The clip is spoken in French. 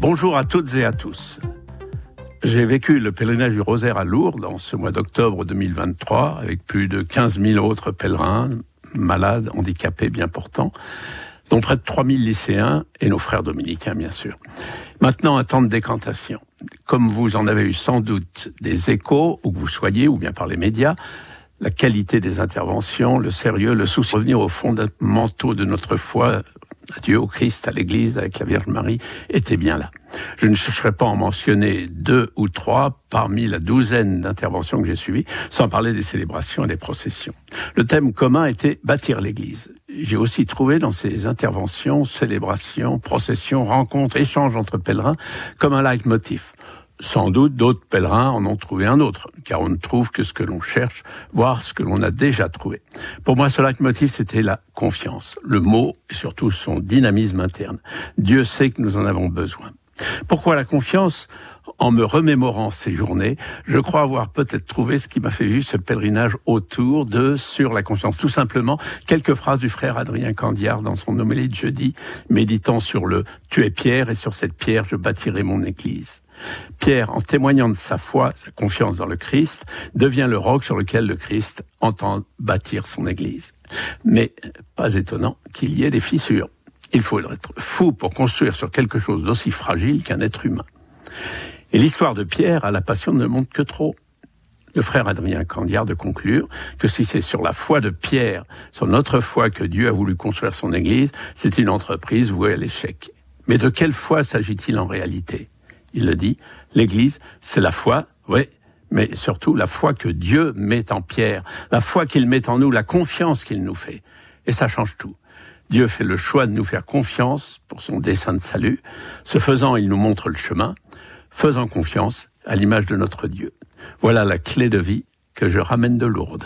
Bonjour à toutes et à tous. J'ai vécu le pèlerinage du Rosaire à Lourdes en ce mois d'octobre 2023 avec plus de 15 000 autres pèlerins, malades, handicapés bien portants, dont près de 3 000 lycéens et nos frères dominicains bien sûr. Maintenant, un temps de décantation. Comme vous en avez eu sans doute des échos, où que vous soyez, ou bien par les médias, la qualité des interventions, le sérieux, le souci de revenir aux fondamentaux de notre foi, Dieu, au Christ, à l'Église, avec la Vierge Marie, était bien là. Je ne chercherai pas à en mentionner deux ou trois parmi la douzaine d'interventions que j'ai suivies, sans parler des célébrations et des processions. Le thème commun était bâtir l'Église. J'ai aussi trouvé dans ces interventions, célébrations, processions, rencontres, échanges entre pèlerins comme un leitmotiv. Sans doute d'autres pèlerins en ont trouvé un autre, car on ne trouve que ce que l'on cherche, voire ce que l'on a déjà trouvé. Pour moi, ce leitmotiv, c'était la confiance, le mot et surtout son dynamisme interne. Dieu sait que nous en avons besoin. Pourquoi la confiance? En me remémorant ces journées, je crois avoir peut-être trouvé ce qui m'a fait vivre ce pèlerinage autour de sur la confiance. Tout simplement, quelques phrases du frère Adrien Candiard dans son homélie de jeudi, méditant sur le Tu es pierre et sur cette pierre je bâtirai mon église. Pierre, en témoignant de sa foi, sa confiance dans le Christ, devient le roc sur lequel le Christ entend bâtir son Église. Mais pas étonnant qu'il y ait des fissures. Il faut être fou pour construire sur quelque chose d'aussi fragile qu'un être humain. Et l'histoire de Pierre à la passion ne montre que trop. Le frère Adrien Candiard de conclure que si c'est sur la foi de Pierre, sur notre foi que Dieu a voulu construire son Église, c'est une entreprise vouée à l'échec. Mais de quelle foi s'agit-il en réalité? Il le dit, l'Église, c'est la foi, oui, mais surtout la foi que Dieu met en pierre, la foi qu'il met en nous, la confiance qu'il nous fait. Et ça change tout. Dieu fait le choix de nous faire confiance pour son dessein de salut. Ce faisant, il nous montre le chemin, faisant confiance à l'image de notre Dieu. Voilà la clé de vie que je ramène de Lourdes.